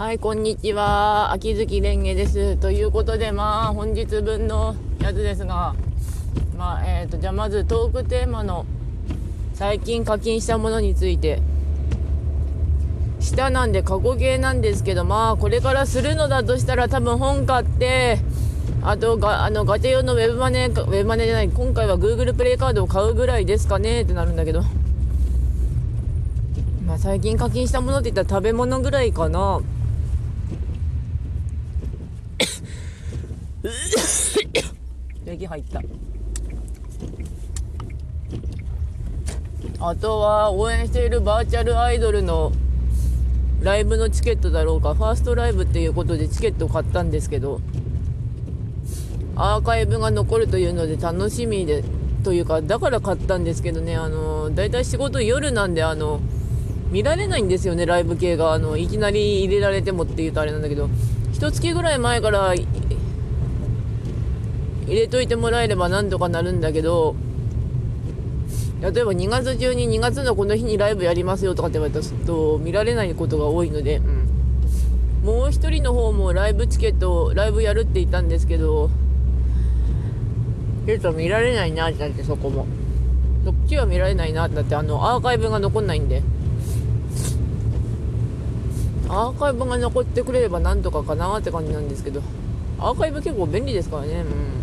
はい、こんにちは。秋月蓮華です。ということで、まあ、本日分のやつですが、まあ、えっ、ー、と、じゃあまずトークテーマの最近課金したものについて。下なんで過去形なんですけど、まあ、これからするのだとしたら多分本買って、あとが、あの、ガチャ用のウェブマネー、ウェブマネーじゃない、今回は Google プレイカードを買うぐらいですかねってなるんだけど。まあ、最近課金したものって言ったら食べ物ぐらいかな。息入っ。た あとは応援しているバーチャルアイドルのライブのチケットだろうか。ファーストライブっていうことでチケットを買ったんですけどアーカイブが残るというので楽しみでというかだから買ったんですけどね。あのだいたい仕事夜なんであの見られないんですよねライブ系が。あのいきなり入れられてもっていうとあれなんだけど一月ぐらい前から入れといてもらえればなんとかなるんだけど例えば2月中に2月のこの日にライブやりますよとかって言われたと見られないことが多いので、うん、もう1人の方もライブチケットライブやるって言ったんですけどちょっと見られないなってなってそこも。そっちは見られないなってなってあのアーカイブが残んないんで。アーカイブが残ってくれればなんとかかなって感じなんですけどアーカイブ結構便利ですからね。うん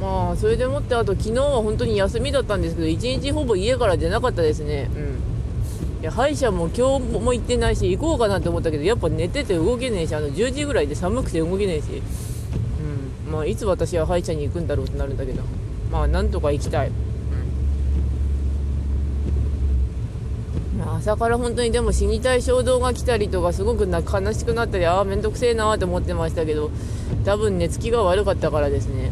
まあそれでもってあと昨日は本当に休みだったんですけど1日ほぼ家から出なかったですね。うん。いや歯医者も今日も行ってないし行こうかなって思ったけどやっぱ寝てて動けねえしあの10時ぐらいで寒くて動けねえし。うん。まあいつ私は歯医者に行くんだろうってなるんだけど。まあなんとか行きたい。朝から本当にでも死にたい衝動が来たりとかすごくな悲しくなったりああ面倒くせえなって思ってましたけど多分寝つきが悪かったからですね、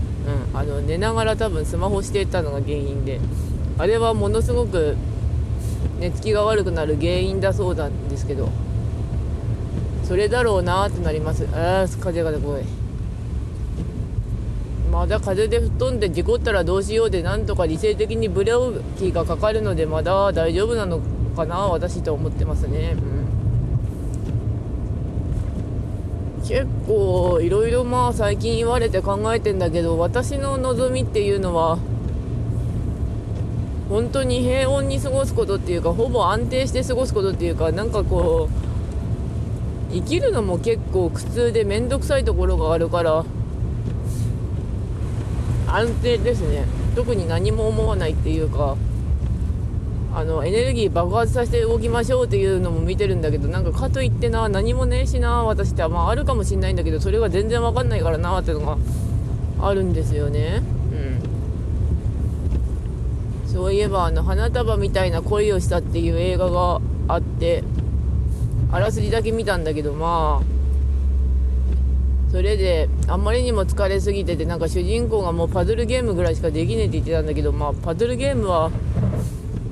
あの寝ながら多分スマホしてたのが原因であれはものすごく寝つきが悪くなる原因だそうなんですけどそれだろうなってなります。ああ風が怖い。まだ風で吹っ飛んで事故ったらどうしようでなんとか理性的にブレーキがかかるのでまだ大丈夫なのかな私と思ってますね、うん、結構いろいろまあ最近言われて考えてんだけど私の望みっていうのは本当に平穏に過ごすことっていうかほぼ安定して過ごすことっていうかなんかこう生きるのも結構苦痛で面倒くさいところがあるから安定ですね。特に何も思わないっていうか。あのエネルギー爆発させて動きましょうっていうのも見てるんだけどなんかかといってな何もねえしな私ってまああるかもしんないんだけどそれが全然わかんないからなっていうのが。あるんですよね。うん。そういえばあの花束みたいな恋をしたっていう映画があってあらすじだけ見たんだけどまあそれであんまりにも疲れすぎててなんか主人公がもうパズルゲームぐらいしかできねえって言ってたんだけどまあパズルゲームは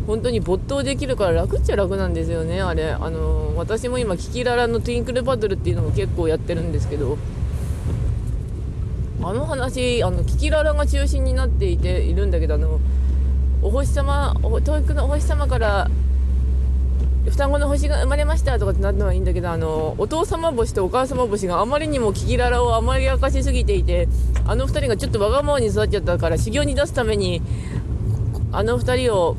本当に没頭できるから楽っちゃ楽なんですよね。あれあの私も今キキララのトゥインクルバトルっていうのも結構やってるんですけど。あの話あのキキララが中心になっていているんだけどあのお星様お教育のお星様から双子の星が生まれましたとかってなったのはいいんだけどあのお父様星とお母様星があまりにもキキララをあまり明かしすぎていてあの2人がちょっとわがままに育っちゃったから修行に出すためにあの2人を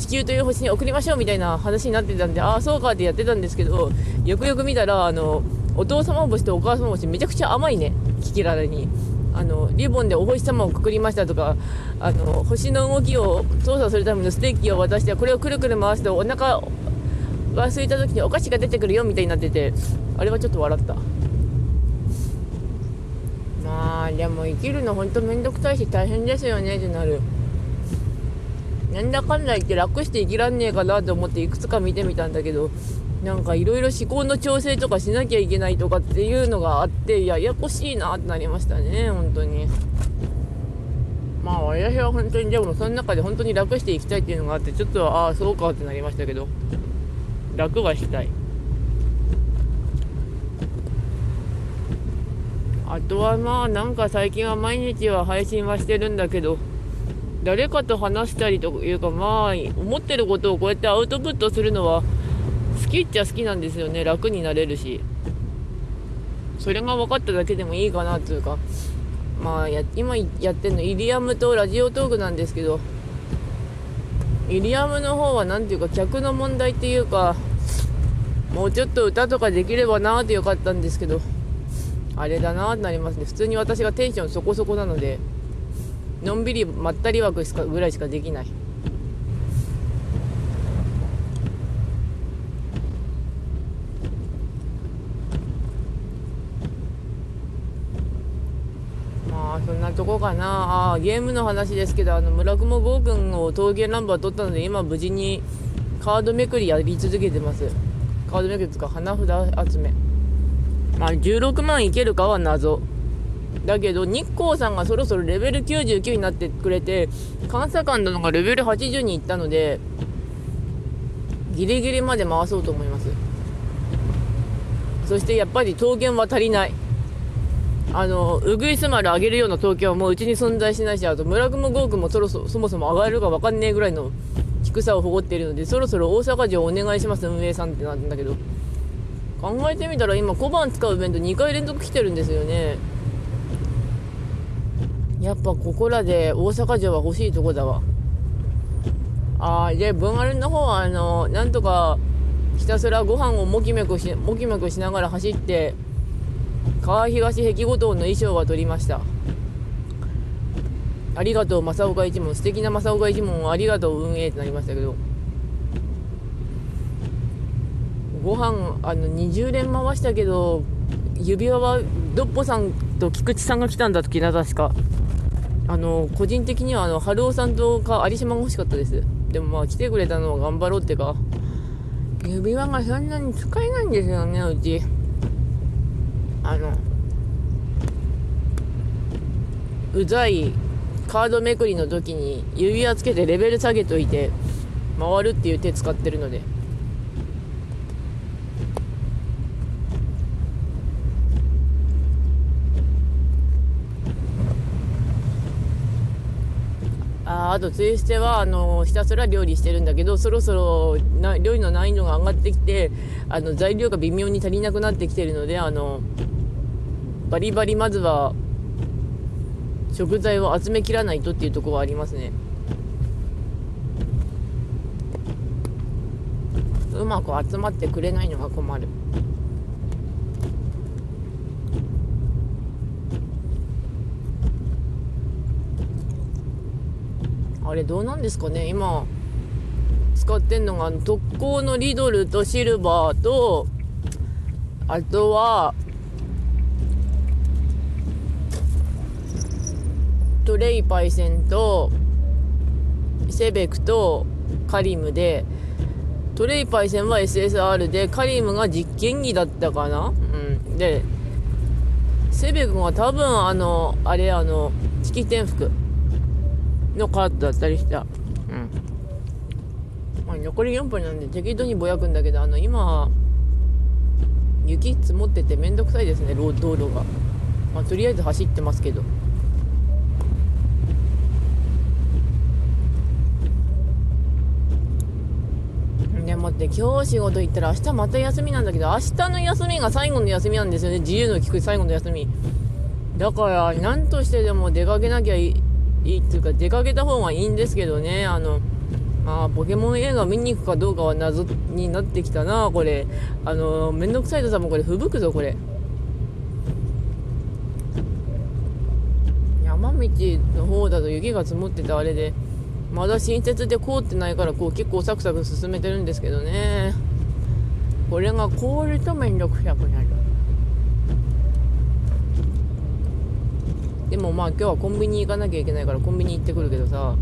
地球という星に送りましょうみたいな話になってたんでああそうかってやってたんですけどよくよく見たらあのお父様星とお母様星めちゃくちゃ甘いねキキララに。あのリボンでお星様をくくりましたとかあの星の動きを操作するためのステーキを渡してこれをくるくる回してお腹が空いた時にお菓子が出てくるよみたいになっててあれはちょっと笑った。まあでも生きるのほんとめんどくさいし大変ですよねってなる。なんだかんだ言って楽して生きらんねえかなと思っていくつか見てみたんだけどなんかいろいろ思考の調整とかしなきゃいけないとかっていうのがあってややこしいなってなりましたね本当に。まあ私は本当にでもその中で本当に楽していきたいっていうのがあってちょっとああそうかってなりましたけど楽はしたい。あとはまあなんか最近は毎日は配信はしてるんだけど誰かと話したりというかまあ思ってることをこうやってアウトプットするのは好きっちゃ好きなんですよね。楽になれるし。それが分かっただけでもいいかなっていうか。まあや今やってるのイリアムとラジオトークなんですけど。イリアムの方は何ていうか客の問題っていうかもうちょっと歌とかできればなーってよかったんですけど。あれだなーってなりますね。普通に私がテンションそこそこなので。のんびりまったり枠しかぐらいしかできない。まあそんなとこかな。あゲームの話ですけどあの村雲剛君を峠ナンバー取ったので今無事にカードめくりやり続けてます。カードめくりとか花札集め。まあ16万いけるかは謎。だけど日光さんがそろそろレベル99になってくれて監査官殿がレベル80に行ったのでギリギリまで回そうと思います。そしてやっぱり桃源は足りない。あのウグイス丸上げるような東京はもううちに存在しないしあと村雲豪君もそろそそもそも上がるか分かんねえぐらいの低さを誇っているのでそろそろ大阪城お願いします運営さんってなんだけど。考えてみたら今小判使うイベント2回連続来てるんですよね。やっぱここらで大阪城は欲しいとこだわ。ああで文丸の方はあのなんとかひたすらご飯をもきめくしもきめくしながら走って川東壁五島の衣装は取りました。ありがとう正岡一門。素敵な正岡一門をありがとう運営ってなりましたけど。ご飯あの20連回したけど指輪はドッポさんと菊池さんが来たんだ時な確か。あの個人的にはあの春尾さんとか有島が欲しかったです。でもまあ来てくれたのは頑張ろうってか。指輪がそんなに使えないんですよねうち。あのうざいカードめくりの時に指輪つけてレベル下げといて回るっていう手使ってるので。あとツイステはあのひたすら料理してるんだけどそろそろな料理の難易度が上がってきてあの材料が微妙に足りなくなってきてるのであのバリバリまずは食材を集めきらないとっていうところはありますね。うまく集まってくれないのが困る。あれどうなんですかね？今使ってんのが特攻のリドルとシルバーとあとはトレイパイセンとセベクとカリムでトレイパイセンは SSR でカリムが実験機だったかな？うん。でセベクが多分あのあれあの式典服。のカードだったりした。うん。まあ残り4分なんで適当にぼやくんだけどあの今雪積もっててめんどくさいですね道路が。まあとりあえず走ってますけど。でもって今日仕事行ったら明日また休みなんだけど明日の休みが最後の休みなんですよね。自由の利く最後の休み。だから何としてでも出かけなきゃいいいっていうか出かけた方がいいんですけどね。あのまあポケモン映画見に行くかどうかは謎になってきたな。これ。あのめんどくさいとさもこれ吹雪くぞこれ。山道の方だと雪が積もっててあれでまだ新設で凍ってないからこう結構サクサク進めてるんですけどね。これが凍るとめんどくさくなる。でもまあ今日はコンビニ行かなきゃいけないからコンビニ行ってくるけどさ、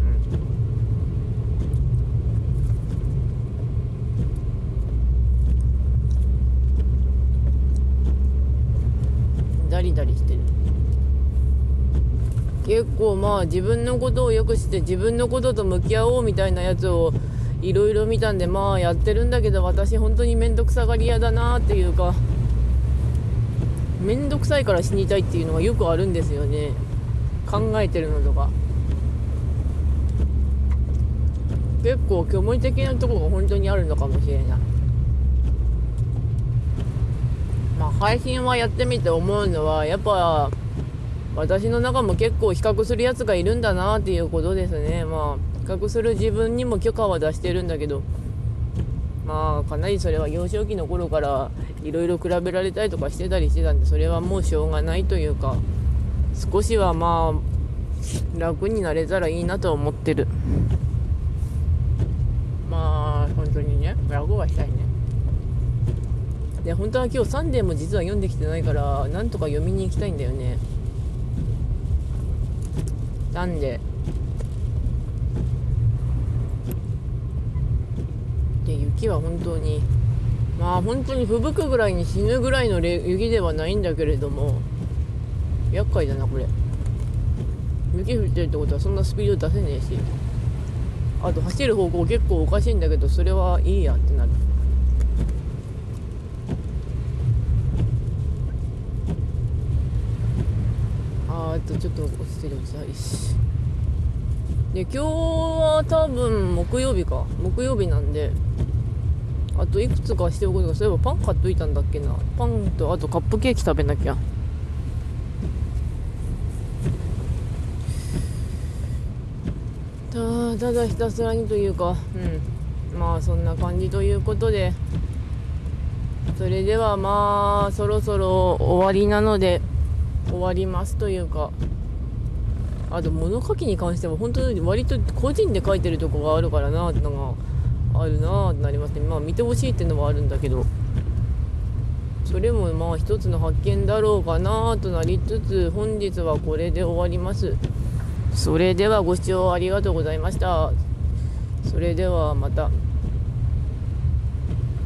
うん、ダリダリしてる。結構まあ自分のことをよくして自分のことと向き合おうみたいなやつをいろいろ見たんでまあやってるんだけど私本当に面倒くさがり屋だなっていうか。面倒くさいから死にたいっていうのがよくあるんですよね。考えてるのとか。結構虚無的なとこが本当にあるのかもしれない。ま配信はやってみて思うのはやっぱ私の中も結構比較するやつがいるんだなっていうことですね。まあ比較する自分にも許可は出してるんだけどまあかなりそれは幼少期の頃からいろいろ比べられたりとかしてたりしてたんでそれはもうしょうがないというか少しはまあ楽になれたらいいなと思ってる。まあ本当にね楽はしたいね。で本当は今日サンデーも実は読んできてないからなんとか読みに行きたいんだよね。なんでで雪は本当に。まあ本当に吹雪くぐらいに死ぬぐらいの雪ではないんだけれども。厄介だなこれ。雪降ってるってことはそんなスピード出せねえし。あと走る方向結構おかしいんだけどそれはいいやってなる。あーあとちょっと落ちてる。落ちたいし。で今日は多分木曜日か。木曜日なんであといくつかしておくとかそういえばパン買っといたんだっけな。パンとあとカップケーキ食べなきゃ。たただひたすらにというかうん。まあそんな感じということでそれではまあそろそろ終わりなので終わりますというか。あと物書きに関しては本当に割と個人で書いてるとこがあるからなってのがあるなってなりますね。まあ見てほしいっていうのはあるんだけど。それもまあ一つの発見だろうかなとなりつつ本日はこれで終わります。それではご視聴ありがとうございました。それではまた。